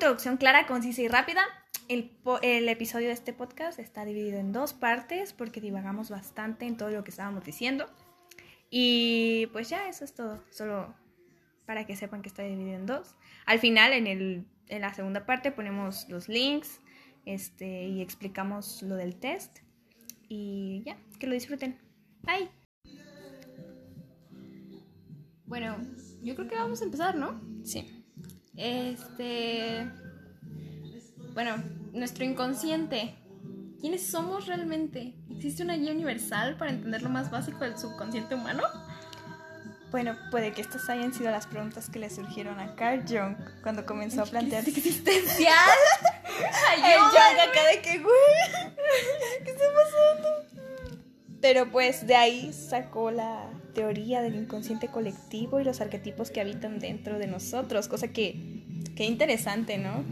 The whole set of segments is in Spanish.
introducción clara, concisa y rápida. El, el, episodio de este podcast está dividido en dos partes porque divagamos bastante en todo lo que estábamos diciendo. Y pues ya, eso es todo. Solo para que sepan que está dividido en dos. Al final, en, el, en la segunda parte, ponemos los links este, y explicamos lo del test. Y ya, que lo disfruten. Bye. Bueno, yo creo que vamos a empezar, ¿no? Sí. Este. Bueno, nuestro inconsciente. ¿Quiénes somos realmente? ¿Existe una guía universal para entender lo más básico del subconsciente humano? Bueno, puede que estas hayan sido las preguntas que le surgieron a Carl Jung cuando comenzó a plantear existencial. El Jung acá de que, güey, ¿qué está pasando? Pero pues de ahí sacó la teoría del inconsciente colectivo y los arquetipos que habitan dentro de nosotros, cosa que, que interesante, ¿no?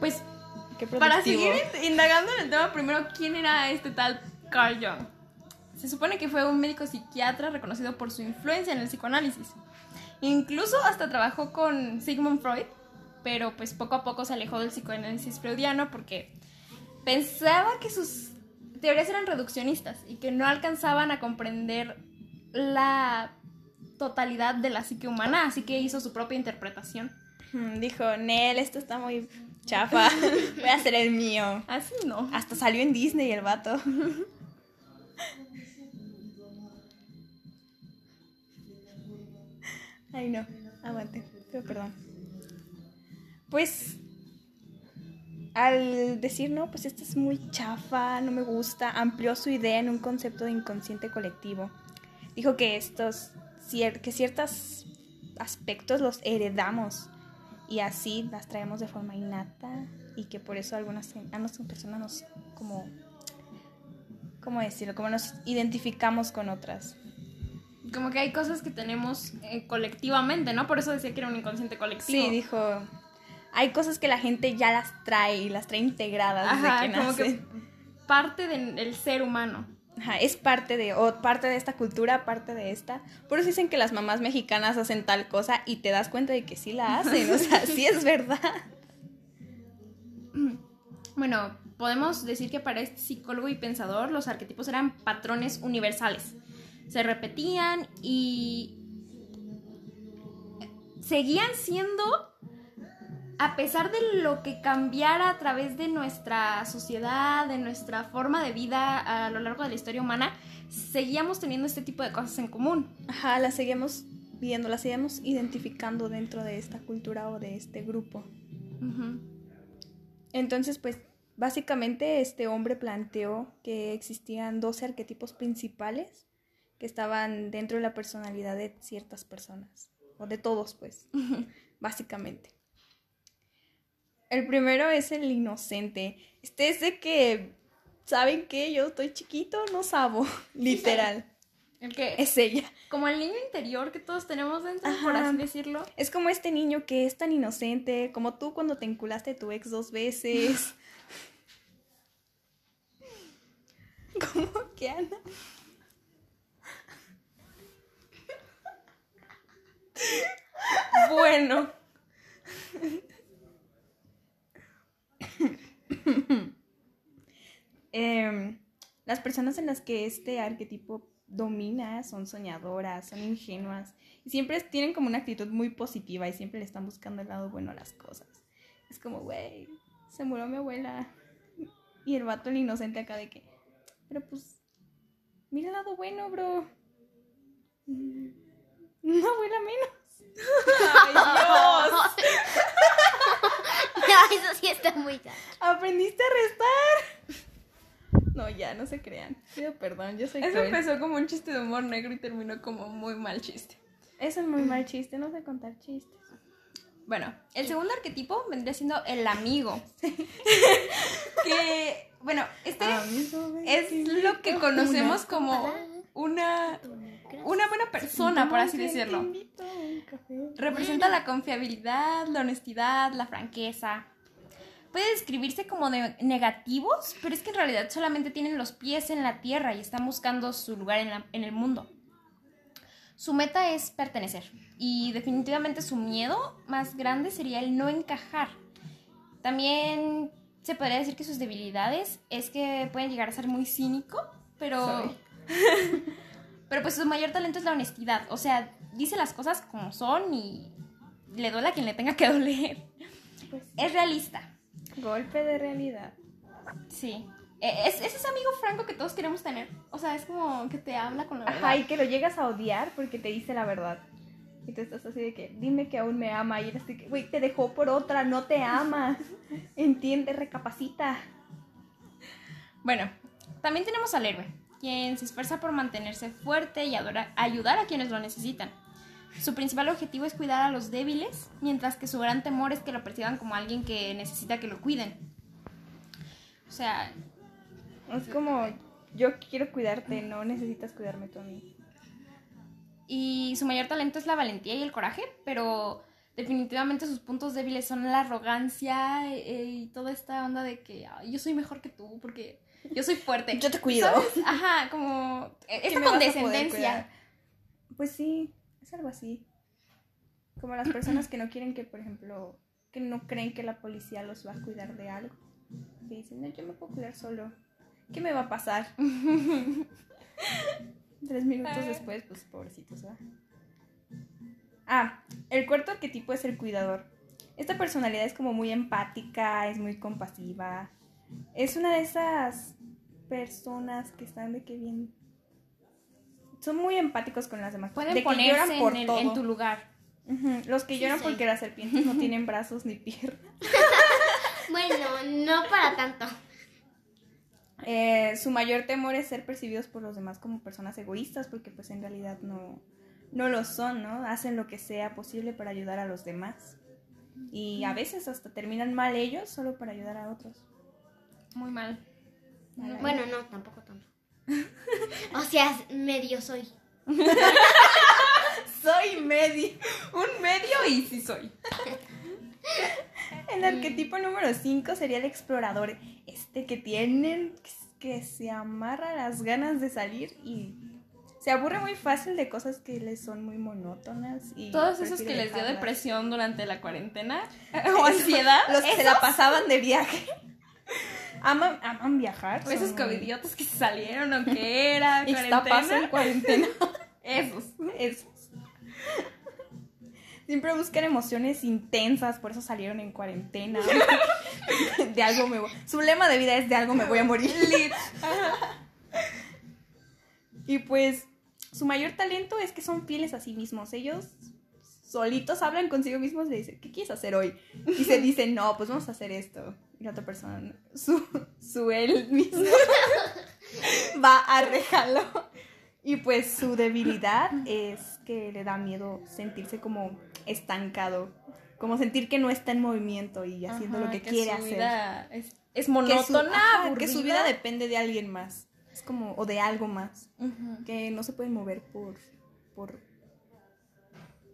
Pues para seguir indagando en el tema, primero, ¿quién era este tal Carl Jung? Se supone que fue un médico psiquiatra reconocido por su influencia en el psicoanálisis. Incluso hasta trabajó con Sigmund Freud, pero pues poco a poco se alejó del psicoanálisis freudiano porque pensaba que sus teorías eran reduccionistas y que no alcanzaban a comprender la totalidad de la psique humana, así que hizo su propia interpretación. Hmm, dijo, Nel, esto está muy chafa, voy a hacer el mío. Así no. Hasta salió en Disney el vato. Ay, no, aguante, pero perdón. Pues, al decir, no, pues esto es muy chafa, no me gusta, amplió su idea en un concepto de inconsciente colectivo. Dijo que estos, que ciertos aspectos los heredamos y así las traemos de forma innata y que por eso algunas, algunas personas nos como ¿cómo decirlo? Como nos identificamos con otras. Como que hay cosas que tenemos eh, colectivamente, ¿no? Por eso decía que era un inconsciente colectivo. Sí, dijo, hay cosas que la gente ya las trae y las trae integradas Ajá, desde que como que parte del ser humano. Es parte de, o parte de esta cultura, parte de esta. Por eso dicen que las mamás mexicanas hacen tal cosa y te das cuenta de que sí la hacen, o sea, sí es verdad. Bueno, podemos decir que para este psicólogo y pensador los arquetipos eran patrones universales. Se repetían y seguían siendo a pesar de lo que cambiara a través de nuestra sociedad, de nuestra forma de vida a lo largo de la historia humana, seguíamos teniendo este tipo de cosas en común. Ajá, las seguíamos viendo, las seguíamos identificando dentro de esta cultura o de este grupo. Entonces, pues, básicamente este hombre planteó que existían 12 arquetipos principales que estaban dentro de la personalidad de ciertas personas, o de todos, pues, básicamente. El primero es el inocente. Este es de que, ¿saben qué? Yo estoy chiquito, no sabo, literal. ¿El qué? Es ella. Como el niño interior que todos tenemos dentro, por así decirlo. Es como este niño que es tan inocente, como tú cuando te enculaste a tu ex dos veces. ¿Cómo que Ana? bueno. Em, las personas en las que este arquetipo domina son soñadoras, son ingenuas y siempre tienen como una actitud muy positiva y siempre le están buscando el lado bueno a las cosas. Es como, güey, se murió mi abuela. Y el vato, el inocente acá de que, pero pues, mira el lado bueno, bro. Una abuela menos. ¡Ay, Dios! No, eso sí está muy caro. ¿Aprendiste a restar? No, ya, no se crean. Pido perdón, yo soy Eso empezó como un chiste de humor negro y terminó como muy mal chiste. Eso es muy mal chiste, no sé contar chistes. Bueno, el segundo arquetipo vendría siendo el amigo. que, bueno, este es lo que conocemos como una, una buena persona, por así decirlo. Representa la confiabilidad, la honestidad, la franqueza. Puede describirse como de negativos, pero es que en realidad solamente tienen los pies en la tierra y están buscando su lugar en, en el mundo. Su meta es pertenecer y definitivamente su miedo más grande sería el no encajar. También se podría decir que sus debilidades es que pueden llegar a ser muy cínico, pero... pero pues su mayor talento es la honestidad. O sea, dice las cosas como son y le duele a quien le tenga que doler. Pues es realista. Golpe de realidad. Sí. E, es, ese amigo franco que todos queremos tener. O sea, es como que te habla con la verdad. Ajá, y que lo llegas a odiar porque te dice la verdad. Y tú estás así de que, dime que aún me ama. Y eres así que, güey, te dejó por otra, no te ama. Entiende, recapacita. Bueno, también tenemos al héroe, quien se esfuerza por mantenerse fuerte y ayudar a quienes lo necesitan. Su principal objetivo es cuidar a los débiles, mientras que su gran temor es que lo perciban como alguien que necesita que lo cuiden. O sea, es como, yo quiero cuidarte, no necesitas cuidarme tú a mí. Y su mayor talento es la valentía y el coraje, pero definitivamente sus puntos débiles son la arrogancia eh, y toda esta onda de que yo soy mejor que tú porque yo soy fuerte. Yo te cuido. Ajá, como esta condescendencia. Pues sí, es algo así. Como las personas que no quieren que, por ejemplo, que no creen que la policía los va a cuidar de algo. Que dicen, no, yo me puedo cuidar solo. ¿Qué me va a pasar? Tres minutos después, pues pobrecitos, ¿verdad? Ah, el cuarto arquetipo es el cuidador. Esta personalidad es como muy empática, es muy compasiva. Es una de esas personas que están de que bien. Son muy empáticos con las demás. Pueden de ponerse por en, en, tu lugar. Los que lloran porque las serpientes no tienen brazos ni piernas. bueno, no para tanto. Eh, su mayor temor es ser percibidos por los demás como personas egoístas, porque pues en realidad no, no lo son, ¿no? Hacen lo que sea posible para ayudar a los demás. Y a veces hasta terminan mal ellos solo para ayudar a otros. Muy mal. Bueno, no, tampoco tanto. o sea, medio soy. soy medio. Un medio y sí soy. El arquetipo número 5 sería el explorador. Este que tienen que se amarra las ganas de salir y se aburre muy fácil de cosas que les son muy monótonas. y Todos esos que les dio depresión durante la cuarentena o ansiedad. Los que se la pasaban de viaje. Aman, aman viajar. Esos covidiotas que se salieron o que era. cuarentena. en cuarentena. esos. Esos. Siempre buscan emociones intensas, por eso salieron en cuarentena. de algo me voy. Su lema de vida es de algo me voy a morir. y pues su mayor talento es que son fieles a sí mismos. Ellos solitos hablan consigo mismos y le dicen, ¿qué quieres hacer hoy? Y se dicen, no, pues vamos a hacer esto. Y la otra persona, su, su él mismo, va a rejarlo. Y pues su debilidad es que le da miedo sentirse como estancado, como sentir que no está en movimiento y haciendo lo que, quiere hacer. es, monótona, que su, vida depende de alguien más, es como o de algo más, que no se puede mover por por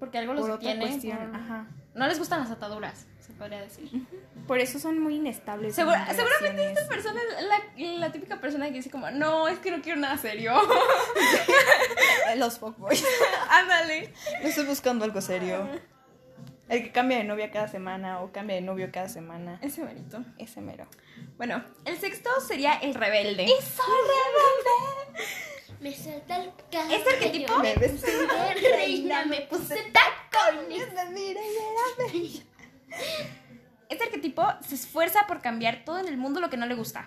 porque algo los tiene. No les gustan las ataduras, se podría decir. Por eso son muy inestables. seguramente esta persona es la, típica persona que dice como, no, es que no quiero nada serio. Los fuckboys. Ándale. No estoy buscando algo serio. El que cambia de novia cada semana o cambia de novio cada semana. Ese merito. Ese mero. Bueno, el sexto sería el rebelde. ¡Y soy rebelde! Me salta el cabello. ¿Este arquetipo? Me de reina, me puse tacones. Este arquetipo se esfuerza por cambiar todo en el mundo lo que no le gusta.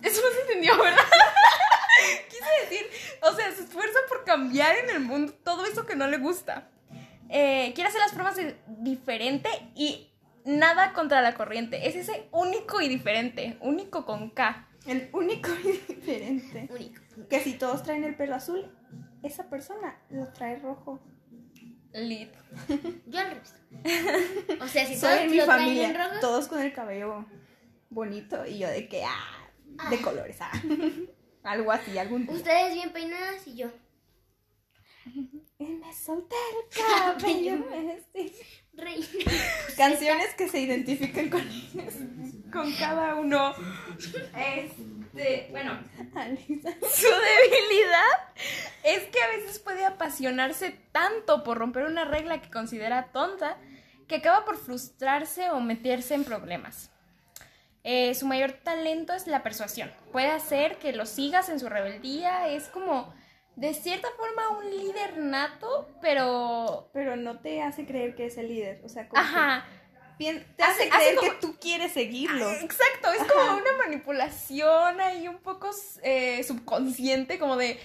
Eso no se entendió, ¿verdad? Quise decir, o sea, se esfuerza por cambiar en el mundo todo eso que no le gusta. Eh, quiere hacer las formas de diferente y nada contra la corriente. Es ese único y diferente, único con K. El único y diferente. Único. Que si todos traen el pelo azul, esa persona lo trae rojo. Lit. Yo al revés. O sea, si Soy todos en mi lo traen familia, en rojo. todos con el cabello bonito y yo de que, ah, de colores, ah. Algo así, algún Ustedes bien peinadas y yo. Y me solté el cabello. Reina. Canciones que se identifican con. Con cada uno. Es Este, bueno, su debilidad es que a veces puede apasionarse tanto por romper una regla que considera tonta que acaba por frustrarse o meterse en problemas. Eh, su mayor talento es la persuasión. Puede hacer que lo sigas en su rebeldía. Es como, de cierta forma, un líder nato, pero... Pero no te hace creer que es el líder. O sea, como Ajá te hace, creer que tú quieres seguirlo. Ah, exacto, es como una manipulación ahí un poco eh, subconsciente, como de,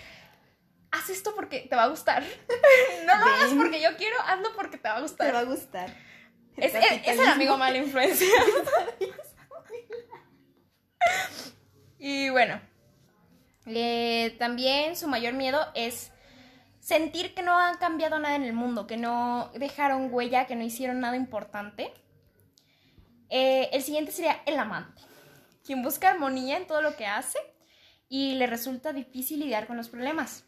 haz esto porque te va a gustar. no lo hagas porque yo quiero, hazlo porque te va a gustar. Te va a gustar. Es, el amigo mala influencia. y bueno, eh, también su mayor miedo es sentir que no han cambiado nada en el mundo, que no dejaron huella, que no hicieron nada importante. Eh, el siguiente sería el amante, quien busca armonía en todo lo que hace y le resulta difícil lidiar con los problemas.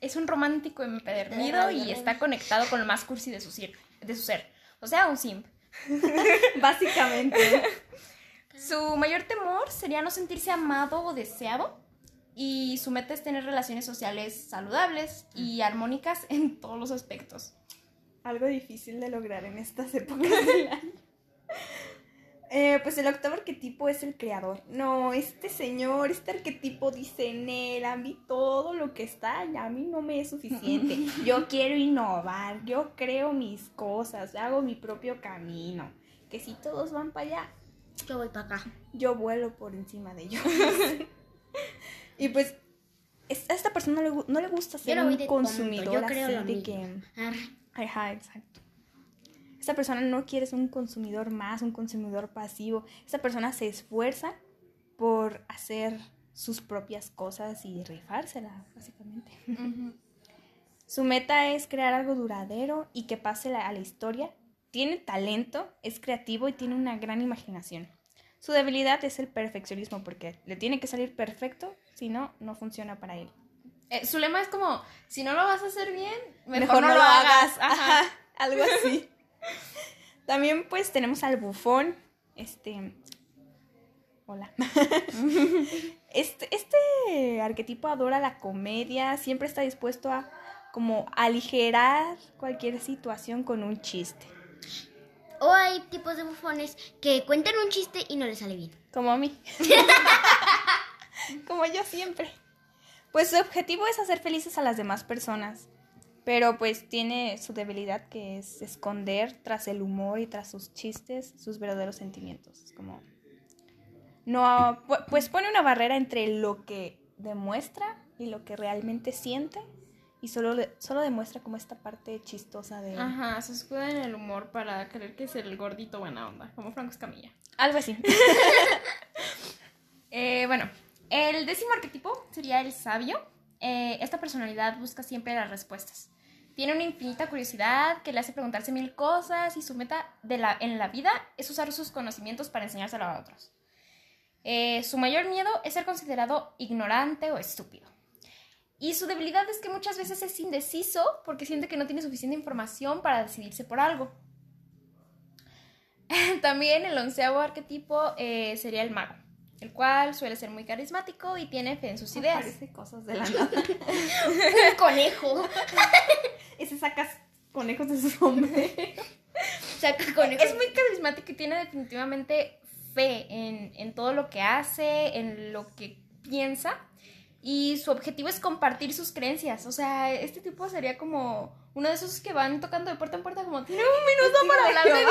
Es un romántico empedernido y está conectado con lo más cursi de su, de su ser. O sea, un simp. Básicamente. Su mayor temor sería no sentirse amado o deseado. Y su meta es tener relaciones sociales saludables y armónicas en todos los aspectos. Algo difícil de lograr en estas épocas del año. Eh, pues el octavo arquetipo es el creador. No, este señor, este arquetipo dice en él, a mí todo lo que está, a mí no me es suficiente. Yo quiero innovar, yo creo mis cosas, hago mi propio camino. Que si todos van para allá, yo voy para acá. Yo vuelo por encima de ellos. y pues a esta persona no le, gusta ser un consumidor yo creo así de que... Ajá, exacto. Esta persona no quiere ser un consumidor más, un consumidor pasivo. Esta persona se esfuerza por hacer sus propias cosas y rifársela, básicamente. Su meta es crear algo duradero y que pase a la historia. Tiene talento, es creativo y tiene una gran imaginación. Su debilidad es el perfeccionismo porque le tiene que salir perfecto, si no, no funciona para él. Eh, su lema es como, si no lo vas a hacer bien, mejor, no, lo hagas. Ajá, algo así. También pues tenemos al bufón. Este... Hola. Este, este arquetipo adora la comedia, siempre está dispuesto a como aligerar cualquier situación con un chiste. O hay tipos de bufones que cuentan un chiste y no les sale bien. Como a mí. como yo siempre. Pues su objetivo es hacer felices a las demás personas. Pero pues tiene su debilidad que es esconder tras el humor y tras sus chistes sus verdaderos sentimientos. Es como... No, pues pone una barrera entre lo que demuestra y lo que realmente siente y solo, solo demuestra como esta parte chistosa de... Ajá, se escuda en el humor para creer que es el gordito buena onda, como Franco Escamilla. Algo así. Eh, bueno, el décimo arquetipo sería el sabio. Eh, esta personalidad busca siempre las respuestas. Tiene una infinita curiosidad que le hace preguntarse mil cosas y su meta de la, en la vida es usar sus conocimientos para enseñárselo a otros. Eh, su mayor miedo es ser considerado ignorante o estúpido. Y su debilidad es que muchas veces es indeciso porque siente que no tiene suficiente información para decidirse por algo. También el onceavo arquetipo eh, sería el mago, el cual suele ser muy carismático y tiene fe en sus ideas. Parece cosas de la nada. Un conejo. ese sacas conejos de su sombrero. Es muy carismático y tiene definitivamente fe en, en todo lo que hace, en lo que piensa. Y su objetivo es compartir sus creencias. O sea, este tipo sería como uno de esos que van tocando de puerta en puerta como, tiene un minuto para hablar de Dios.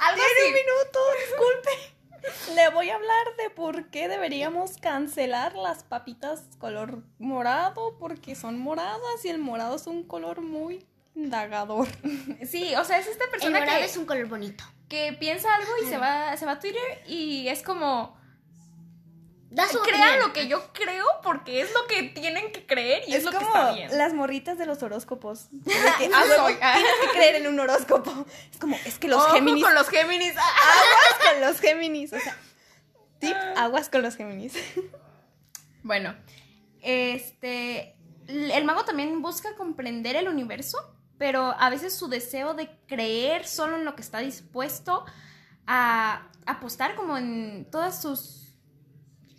Algo tiene un minuto, disculpe. Le voy a hablar de por qué deberíamos cancelar las papitas color morado, porque son moradas y el morado es un color muy indagador. Sí, o sea, es esta persona el morado es un color bonito. Que piensa algo y se va, se va a Twitter y es como Crean lo que yo creo porque es lo que tienen que creer y es, lo que está bien. Las morritas de los horóscopos. que, ah, tienes que creer en un horóscopo. Es como, es que los Géminis. con los Géminis. Aguas con los Géminis. O sea, tip, aguas con los Géminis. Bueno, este. El mago también busca comprender el universo, pero a veces su deseo de creer solo en lo que está dispuesto a apostar como en todas sus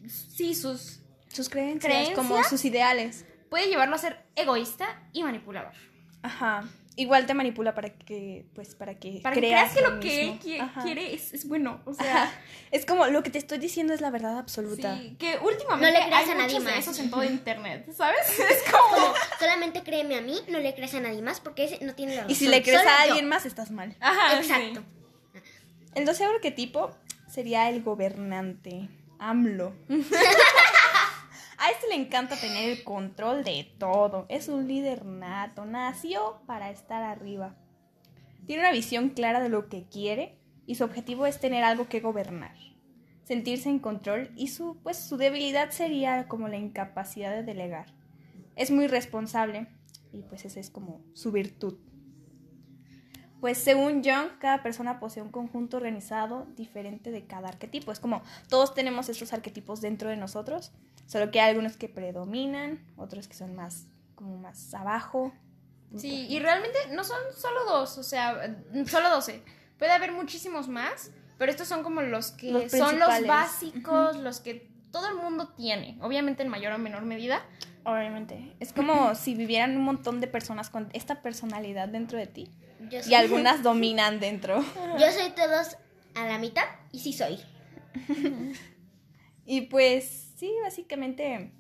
sí, sus sus creencias, como sus ideales. Puede llevarlo a ser egoísta y manipulador. Ajá. Igual te manipula para que, pues, para que para creas que lo que él quiere es, bueno. O sea, es como lo que te estoy diciendo es la verdad absoluta. Sí, que últimamente no le creas a nadie más. esos en todo internet, ¿sabes? Es como... solamente créeme a mí, no le creas a nadie más porque ese no tiene la razón. Y si le crees a alguien más, estás mal. Ajá, exacto. El doceavo arquetipo sería el gobernante, AMLO. A este le encanta tener el control de todo. Es un líder nato. Nació para estar arriba. Tiene una visión clara de lo que quiere y su objetivo es tener algo que gobernar. Sentirse en control y su, pues, su debilidad sería como la incapacidad de delegar. Es muy responsable y pues esa es como su virtud. Pues según Jung, cada persona posee un conjunto organizado diferente de cada arquetipo. Es como todos tenemos estos arquetipos dentro de nosotros, solo que hay algunos que predominan, otros que son más como más abajo. Sí, y realmente no son solo dos, o sea, solo doce. Puede haber muchísimos más, pero estos son como los que son los básicos, los que todo el mundo tiene, obviamente en mayor o menor medida. Obviamente. Es como si vivieran un montón de personas con esta personalidad dentro de ti y algunas dominan dentro. Yo soy todos a la mitad y sí soy. y pues sí, básicamente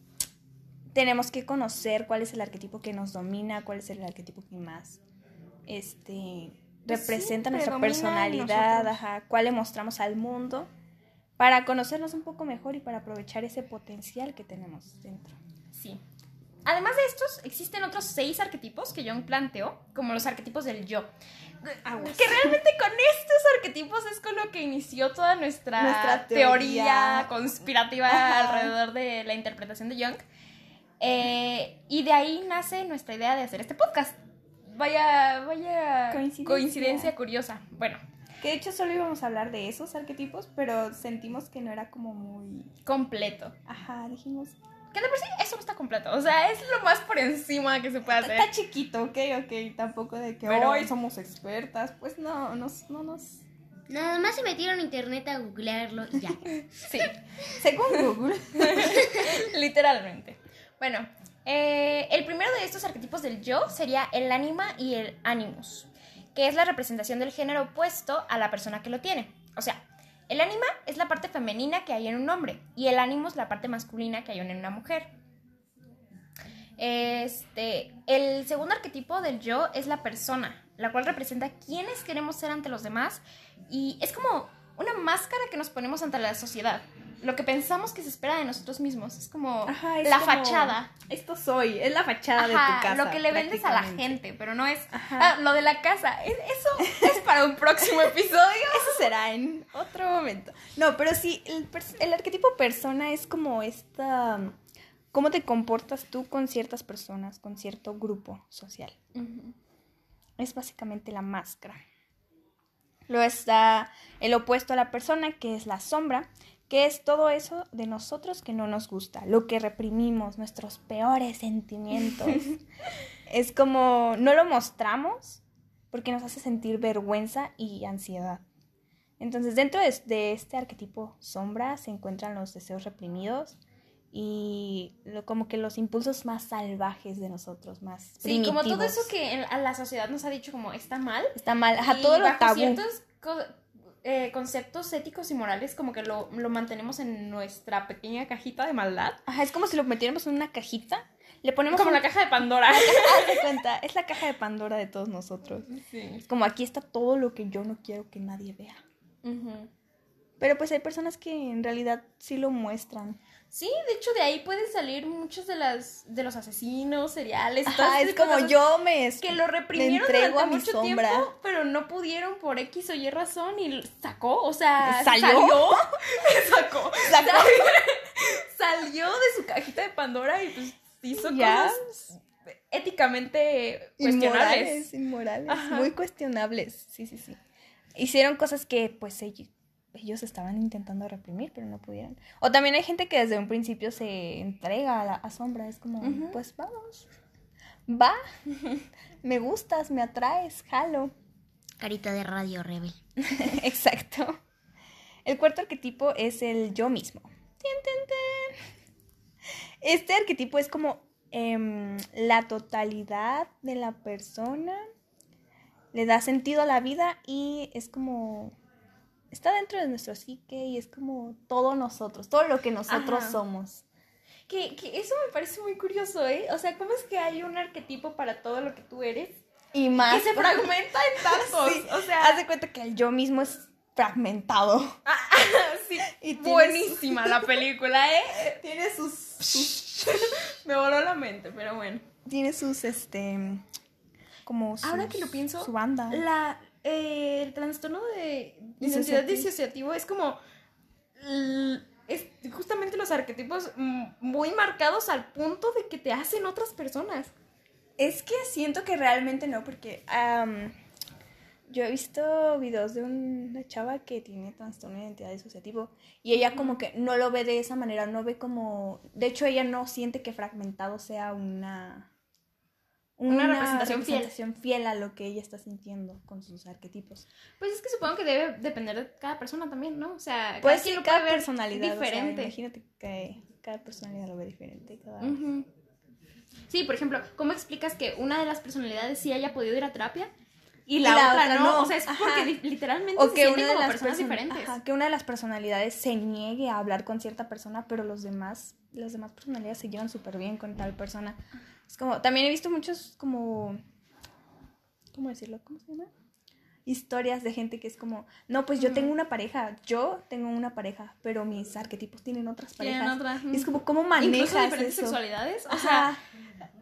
tenemos que conocer cuál es el arquetipo que nos domina, cuál es el arquetipo que más este pues representa nuestra personalidad, ajá, cuál le mostramos al mundo para conocernos un poco mejor y para aprovechar ese potencial que tenemos dentro. Sí. Además de estos, existen otros seis arquetipos que Jung planteó, como los arquetipos del yo. Que realmente con estos arquetipos es con lo que inició toda nuestra, teoría. conspirativa alrededor de la interpretación de Jung. Eh, y de ahí nace nuestra idea de hacer este podcast. Vaya, vaya coincidencia. coincidencia curiosa. Bueno, que de hecho solo íbamos a hablar de esos arquetipos, pero sentimos que no era como muy completo. Ajá, dijimos, que de por sí eso no está completo. O sea, es lo más por encima que se puede hacer. Está chiquito, ok, ok. Tampoco de que hoy somos expertas. Pues no, no nos. Nada más se metieron a internet a googlearlo y ya. sí. Según Google. Literalmente. Bueno, eh, el primero de estos arquetipos del yo sería el ánima y el animus, que es la representación del género opuesto a la persona que lo tiene. O sea, el ánima es la parte femenina que hay en un hombre y el ánimo es la parte masculina que hay en una mujer. Este, el segundo arquetipo del yo es la persona, la cual representa quiénes queremos ser ante los demás y es como una máscara que nos ponemos ante la sociedad lo que pensamos que se espera de nosotros mismos. Es como la fachada. Esto soy, es la fachada de tu casa. Lo que le vendes a la gente, pero no es ah, lo de la casa. Eso es para un próximo episodio. Eso será en otro momento. No, pero sí, el, arquetipo persona es como esta. ¿Cómo te comportas tú con ciertas personas, con cierto grupo social? Es básicamente la máscara. Luego está el opuesto a la persona, que es la sombra, que es todo eso de nosotros que no nos gusta, lo que reprimimos, nuestros peores sentimientos. es como no lo mostramos porque nos hace sentir vergüenza y ansiedad. Entonces, dentro de, este arquetipo sombra se encuentran los deseos reprimidos y como que los impulsos más salvajes de nosotros, más sí, como todo eso que a la sociedad nos ha dicho como está mal. Está mal, ajá, todo lo tabú. Eh, conceptos éticos y morales como que lo, mantenemos en nuestra pequeña cajita de maldad. Ajá, es como si lo metiéramos en una cajita. Le ponemos como la caja de Pandora. cuenta, es la caja de Pandora de todos nosotros. Sí. Como aquí está todo lo que yo no quiero que nadie vea. Pero pues hay personas que en realidad sí lo muestran. Sí, de hecho de ahí pueden salir muchos de las de los asesinos seriales. Ajá, es como yo me que lo reprimieron durante mucho tiempo, pero no pudieron por X o Y razón y sacó, o sea, salió, salió, sacó, sacó. salió de su cajita de Pandora y pues hizo cosas éticamente cuestionables, inmorales, inmorales muy cuestionables. Sí, sí, sí. Hicieron cosas que pues ellos ellos estaban intentando reprimir, pero no pudieron. O también hay gente que desde un principio se entrega a la sombra, es como, pues vamos, va, me gustas, me atraes, jalo. Carita de radio rebel. Exacto. El cuarto arquetipo es el yo mismo. este arquetipo es como em, la totalidad de la persona, le da sentido a la vida y es como está dentro de nuestro psique y es como todo nosotros, todo lo que nosotros somos. Que, que, eso me parece muy curioso, ¿eh? O sea, ¿cómo es que hay un arquetipo para todo lo que tú eres? Y más. Que se fragmenta en tantos. O sea. Haz de cuenta que el yo mismo es fragmentado. Ah, sí. Y Buenísima la película, ¿eh? Tiene sus. me voló la mente, pero bueno. Tiene sus, este. Como Ahora que lo pienso. Su banda. La, eh, el trastorno de identidad disociativo es como. Es justamente los arquetipos muy marcados al punto de que te hacen otras personas. Es que siento que realmente no, porque yo he visto videos de una chava que tiene trastorno de identidad disociativo y ella como que no lo ve de esa manera, no ve como... De hecho, ella no siente que fragmentado sea una... Una, representación, fiel. fiel. a lo que ella está sintiendo con sus arquetipos. Pues es que supongo que debe depender de cada persona también, ¿no? O sea, pues cada, cada personalidad diferente. imagínate que cada personalidad lo ve diferente. Cada... Sí, por ejemplo, ¿cómo explicas que una de las personalidades sí haya podido ir a terapia y la, otra, no. O sea, es porque literalmente o que una de las personas diferentes. que una de las personalidades se niegue a hablar con cierta persona, pero los demás, las demás personalidades se llevan súper bien con tal persona. Es como, también he visto muchos como, ¿cómo decirlo? ¿Cómo se llama? historias de gente que es como, no, pues yo tengo una pareja, yo tengo una pareja, pero mis arquetipos tienen otras parejas. Y es como, ¿cómo manejas ¿Incluso diferentes sexualidades? O sea,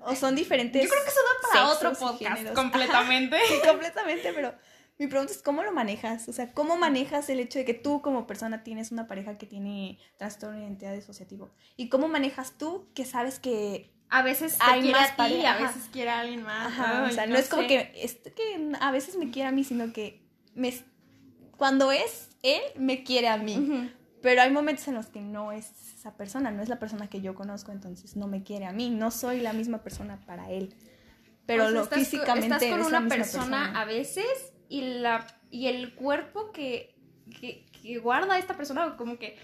o son diferentes. Yo creo que eso da para otro podcast completamente. completamente, pero mi pregunta es cómo lo manejas, o sea, cómo manejas el hecho de que tú como persona tienes una pareja que tiene trastorno de identidad disociativo y cómo manejas tú que sabes que a veces te quiere a ti, a veces quiere a alguien más. o sea, no, es como que, que a veces me quiere a mí, sino que me, cuando es él, me quiere a mí. Pero hay momentos en los que no es esa persona, no es la persona que yo conozco, entonces no me quiere a mí, no soy la misma persona para él. Pero lo físicamente estás con una persona, a veces y la y el cuerpo que, que, que guarda esta persona como que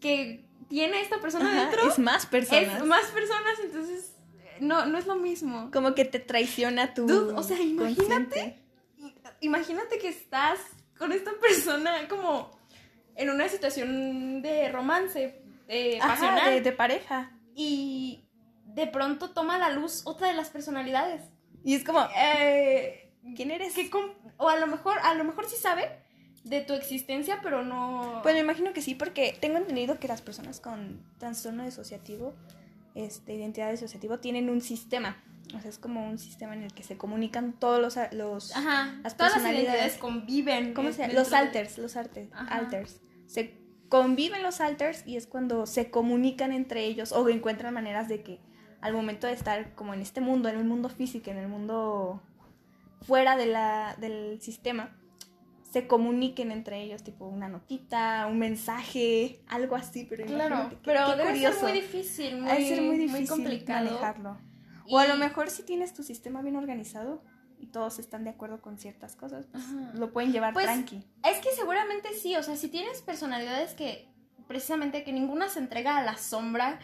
que tiene esta persona dentro. Es más personas. Es más personas, entonces no, no es lo mismo. Como que te traiciona tu. o sea, imagínate. Imagínate que estás con esta persona como en una situación de romance eh, pasional. de, pareja. Y de pronto toma la luz otra de las personalidades. Y es como, eh, ¿quién eres? o a lo mejor, a lo mejor sí sabe, de tu existencia, pero no... Pues me imagino que sí, porque tengo entendido que las personas con trastorno disociativo, este, identidad disociativo, tienen un sistema. O sea, es como un sistema en el que se comunican todos los... los Ajá, las todas las identidades conviven. ¿Cómo se llama? Los alters, los alters. Se conviven los alters y es cuando se comunican entre ellos o encuentran maneras de que al momento de estar como en este mundo, en el mundo físico, en el mundo fuera de la, del sistema, se comuniquen entre ellos, tipo una notita, un mensaje, algo así, pero claro, pero debe ser muy difícil, muy, ser muy, difícil complicado manejarlo. O a lo mejor si tienes tu sistema bien organizado y todos están de acuerdo con ciertas cosas, pues lo pueden llevar pues, tranqui. Es que seguramente sí, o sea, si tienes personalidades que precisamente que ninguna se entrega a la sombra,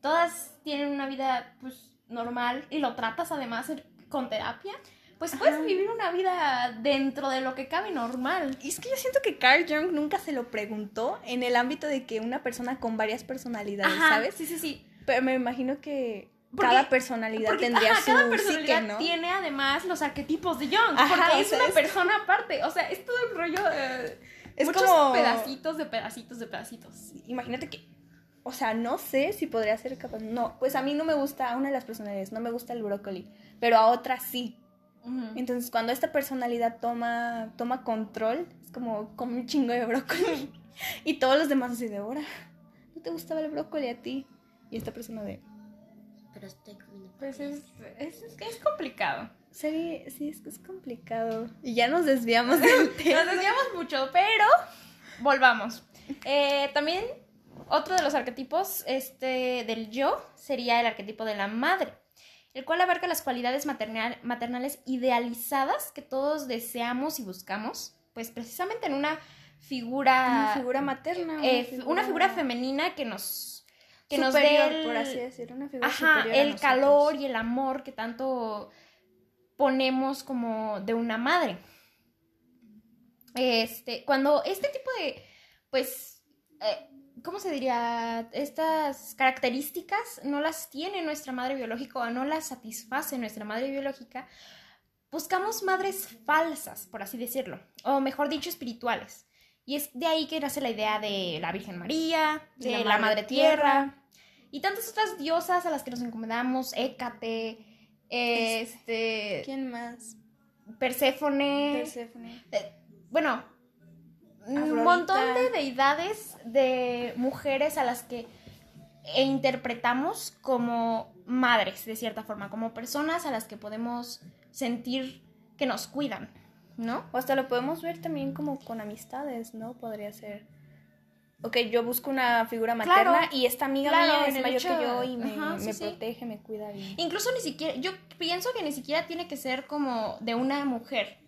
todas tienen una vida pues normal y lo tratas además con terapia pues puedes vivir una vida dentro de lo que cabe normal. Y es que yo siento que Carl Jung nunca se lo preguntó en el ámbito de que una persona con varias personalidades, ¿sabes? Sí, sí, sí. Pero me imagino que cada personalidad tendría su cada personalidad ¿no? tiene además los arquetipos de Jung, porque es una persona aparte, o sea, es todo el rollo es muchos como pedacitos de pedacitos de pedacitos. Imagínate que o sea, no sé si podría ser capaz. No, pues a mí no me gusta, a una de las personalidades, no me gusta el brócoli, pero a otra sí. Entonces, cuando esta personalidad toma, toma control, es como, como un chingo de brócoli. y todos los demás así de ahora, ¿no te gustaba el brócoli a ti? Y esta persona de... Pero estoy comiendo. Pues es, es, es complicado. Sí, sí, es que es complicado. Y ya nos desviamos del tema. Nos desviamos mucho, pero volvamos. Eh, también otro de los arquetipos este, del yo sería el arquetipo de la madre el cual abarca las cualidades maternales idealizadas que todos deseamos y buscamos, pues precisamente en una figura... Una figura materna. Una, eh, figura... femenina que nos que nos dé el, por así decirlo, una figura ajá, el calor y el amor que tanto ponemos como de una madre. Este, cuando este tipo de, pues, eh, ¿cómo se diría? Estas características no las tiene nuestra madre biológica o no las satisface nuestra madre biológica, buscamos madres falsas, por así decirlo, o mejor dicho, espirituales. Y es de ahí que nace la idea de la Virgen María, de, la, Madre, Tierra, y tantas otras diosas a las que nos encomendamos, Hécate, este... ¿Quién más? Perséfone. Perséfone. Eh, bueno, un montón de deidades de mujeres a las que interpretamos como madres, de cierta forma, como personas a las que podemos sentir que nos cuidan, ¿no? O hasta lo podemos ver también como con amistades, ¿no? Podría ser. Ok, yo busco una figura materna y esta amiga mía es mayor que yo y me, protege, me cuida bien. Incluso ni siquiera, yo pienso que ni siquiera tiene que ser como de una mujer.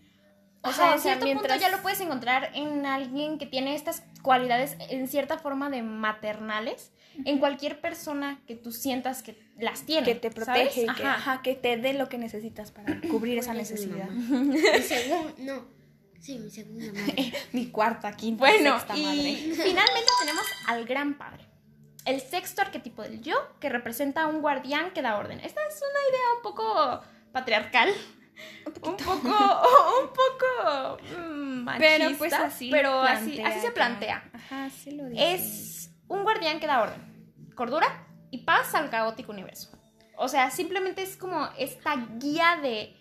O sea, en cierto punto ya lo puedes encontrar en alguien que tiene estas cualidades en cierta forma de maternales en cualquier persona que tú sientas que las tiene. Que te protege, Que, que te dé lo que necesitas para cubrir esa necesidad. Mi segunda, no. Sí, mi segunda madre. mi cuarta, quinta, bueno, sexta y madre. finalmente tenemos al gran padre. El sexto arquetipo del yo, que representa a un guardián que da orden. Esta es una idea un poco patriarcal. Un, poco, un poco machista, pero pues así, pero así, así se plantea. Ajá, sí lo dice. Es un guardián que da orden, cordura y paz al caótico universo. O sea, simplemente es como esta guía de,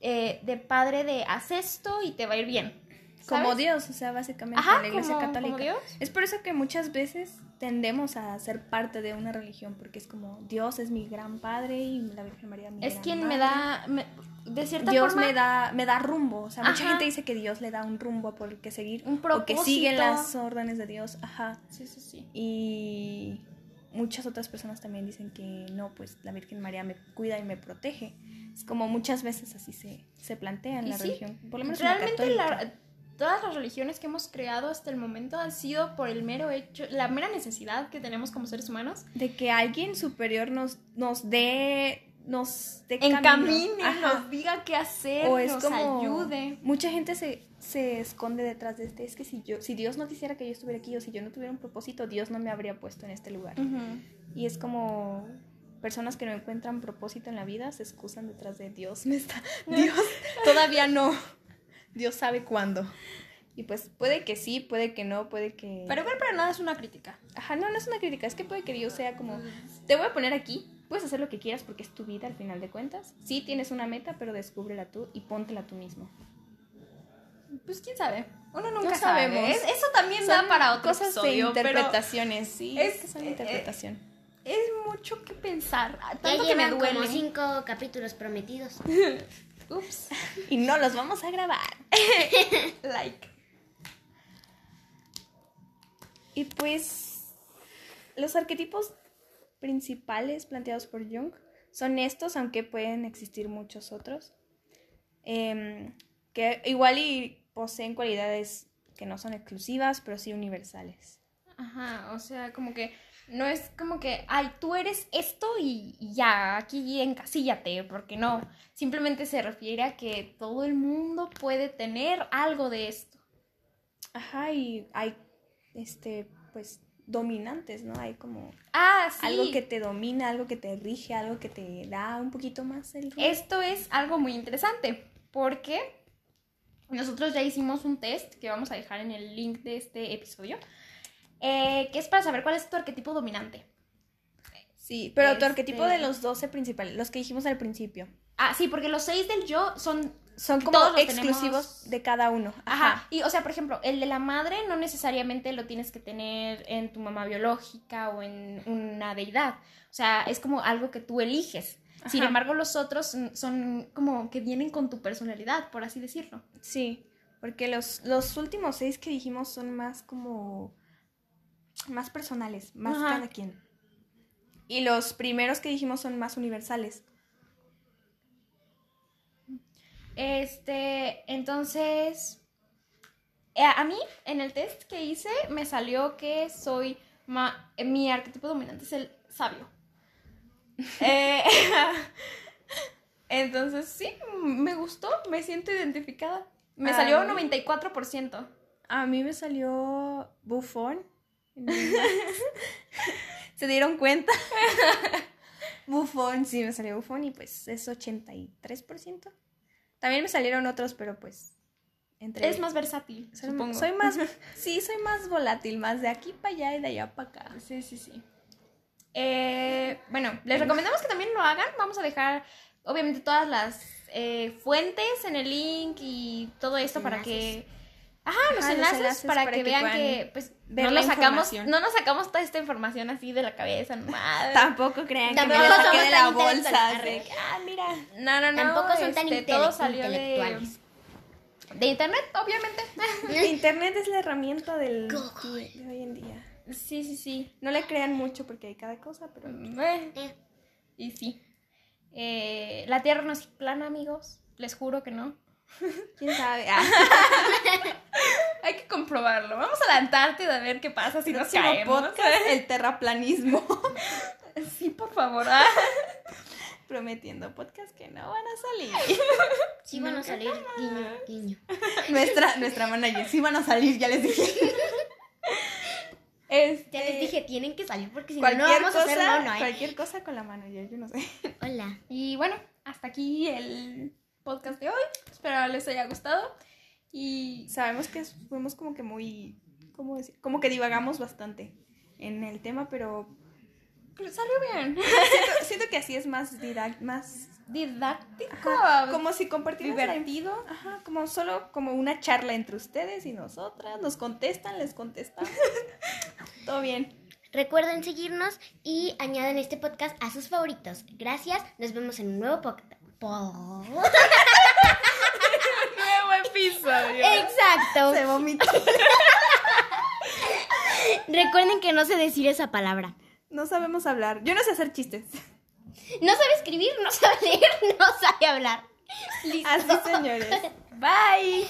eh, de padre de haz esto y te va a ir bien. Como Dios, o sea, básicamente la iglesia católica. Es por eso que muchas veces tendemos a ser parte de una religión, porque es como Dios es mi gran padre y la Virgen María mi Es quien me da, de cierta Dios forma... me da, me da rumbo. O sea, mucha gente dice que Dios le da un rumbo por el que seguir. Un propósito. O que siguen las órdenes de Dios. Ajá. Sí, sí, sí. Y muchas otras personas también dicen que no, pues la Virgen María me cuida y me protege. Es como muchas veces así se, se plantea en la religión. Por lo menos Realmente la, todas las religiones que hemos creado hasta el momento han sido por el mero hecho, la mera necesidad que tenemos como seres humanos. De que alguien superior nos, nos dé nos encamine, nos diga qué hacer, o es nos como, ayude. Mucha gente se, se esconde detrás de este, es que si yo si Dios no quisiera que yo estuviera aquí o si yo no tuviera un propósito, Dios no me habría puesto en este lugar. Y es como personas que no encuentran propósito en la vida se excusan detrás de Dios, me está Dios todavía no. Dios sabe cuándo. Y pues puede que sí, puede que no, puede que... Pero igual para nada es una crítica. Ajá, no, no es una crítica, es que puede que Dios sea como, te voy a poner aquí, puedes hacer lo que quieras porque es tu vida al final de cuentas. Sí tienes una meta, pero descúbrela tú y póntela tú mismo. Pues quién sabe. Uno nunca sabe. eso también da para otro cosas de interpretaciones, sí. Es, que son eh, interpretación. es mucho que pensar. Tanto que me duele. como cinco capítulos prometidos. Ups. Y no los vamos a grabar. Like. Y pues los arquetipos principales planteados por Jung son estos, aunque pueden existir muchos otros, em, que igual poseen cualidades que no son exclusivas, pero sí universales. Ajá, o sea, como que no es como que, ay, tú eres esto y, ya, aquí encasíllate, porque no. Simplemente se refiere a que todo el mundo puede tener algo de esto. Ajá, y hay, este, pues, dominantes, ¿no? Hay como ah, algo que te domina, algo que te rige, algo que te da un poquito más el Esto es algo muy interesante, porque nosotros ya hicimos un test que vamos a dejar en el link de este episodio eh, que es para saber cuál es tu arquetipo dominante. Sí, pero tu arquetipo de los 12 principales, los que dijimos al principio. Ah, sí, porque los 6 del yo son son como exclusivos de cada uno. Ajá. Y, o sea, por ejemplo, el de la madre no necesariamente lo tienes que tener en tu mamá biológica o en una deidad. O sea, es como algo que tú eliges. Sin embargo, los otros son como que vienen con tu personalidad, por así decirlo. Sí, porque los, los últimos seis que dijimos son más como más personales, más cada quien. Y los primeros que dijimos son más universales. Este, entonces, eh, a mí en el test que hice me salió que soy Eh, mi arquetipo dominante es el sabio. Eh, entonces, sí, me gustó, me siento identificada. Me salió un 94%. A mí me salió bufón. ¿Se dieron cuenta? bufón, sí, me salió bufón y pues es 83%. También me salieron otros, pero pues es más versátil, soy, Soy más, sí, soy más volátil, más de aquí para allá y de allá para acá. Sí, sí, sí. Eh, bueno, les recomendamos que también lo hagan. Vamos a dejar, obviamente, todas las eh, fuentes en el link y todo esto para que... Ajá, los, enlaces, para, que, vean que, pues, no nos, sacamos, no nos sacamos toda esta información así de la cabeza nomás. Tampoco crean que me lo saqué de la bolsa. ah, mira. No, no, no. Tampoco son tan este, todo salió intelectuales. De internet, obviamente. internet es la herramienta del de hoy en día. Sí, sí, sí. No le crean mucho porque hay cada cosa, pero. Eh. eh. Y sí. Eh, la Tierra no es plana, amigos. Les juro que no. ¿Quién sabe? Ah. hay que comprobarlo. Vamos a la Antártida a ver qué pasa si nos caemos. Podcast, el terraplanismo. sí, por favor. Ah prometiendo podcast que no van a salir. Sí van a salir, guiño, guiño. Nuestra, nuestra manager, sí van a salir, ya les dije. Este, ya les dije, tienen que salir porque si no, no vamos a hacer mono, ¿eh? Cualquier cosa con la manager, yo no sé. Hola. Y bueno, hasta aquí el podcast de hoy. Espero les haya gustado. Y sabemos que fuimos como que muy, ¿cómo decir? Como que divagamos bastante en el tema, pero pero salió bien. Siento, que así es más, más didáctico. como si compartimos divertido. ajá, como solo como una charla entre ustedes y nosotras. Nos contestan, les contestamos. Todo bien. Recuerden seguirnos y añaden este podcast a sus favoritos. Gracias. Nos vemos en un nuevo podcast. Nuevo episodio. Exacto. Se vomitó. Recuerden que no sé decir esa palabra. No sabemos hablar. Yo no sé hacer chistes. No sabe escribir, no sabe leer, no sabe hablar. Listo. Así, señores. Bye.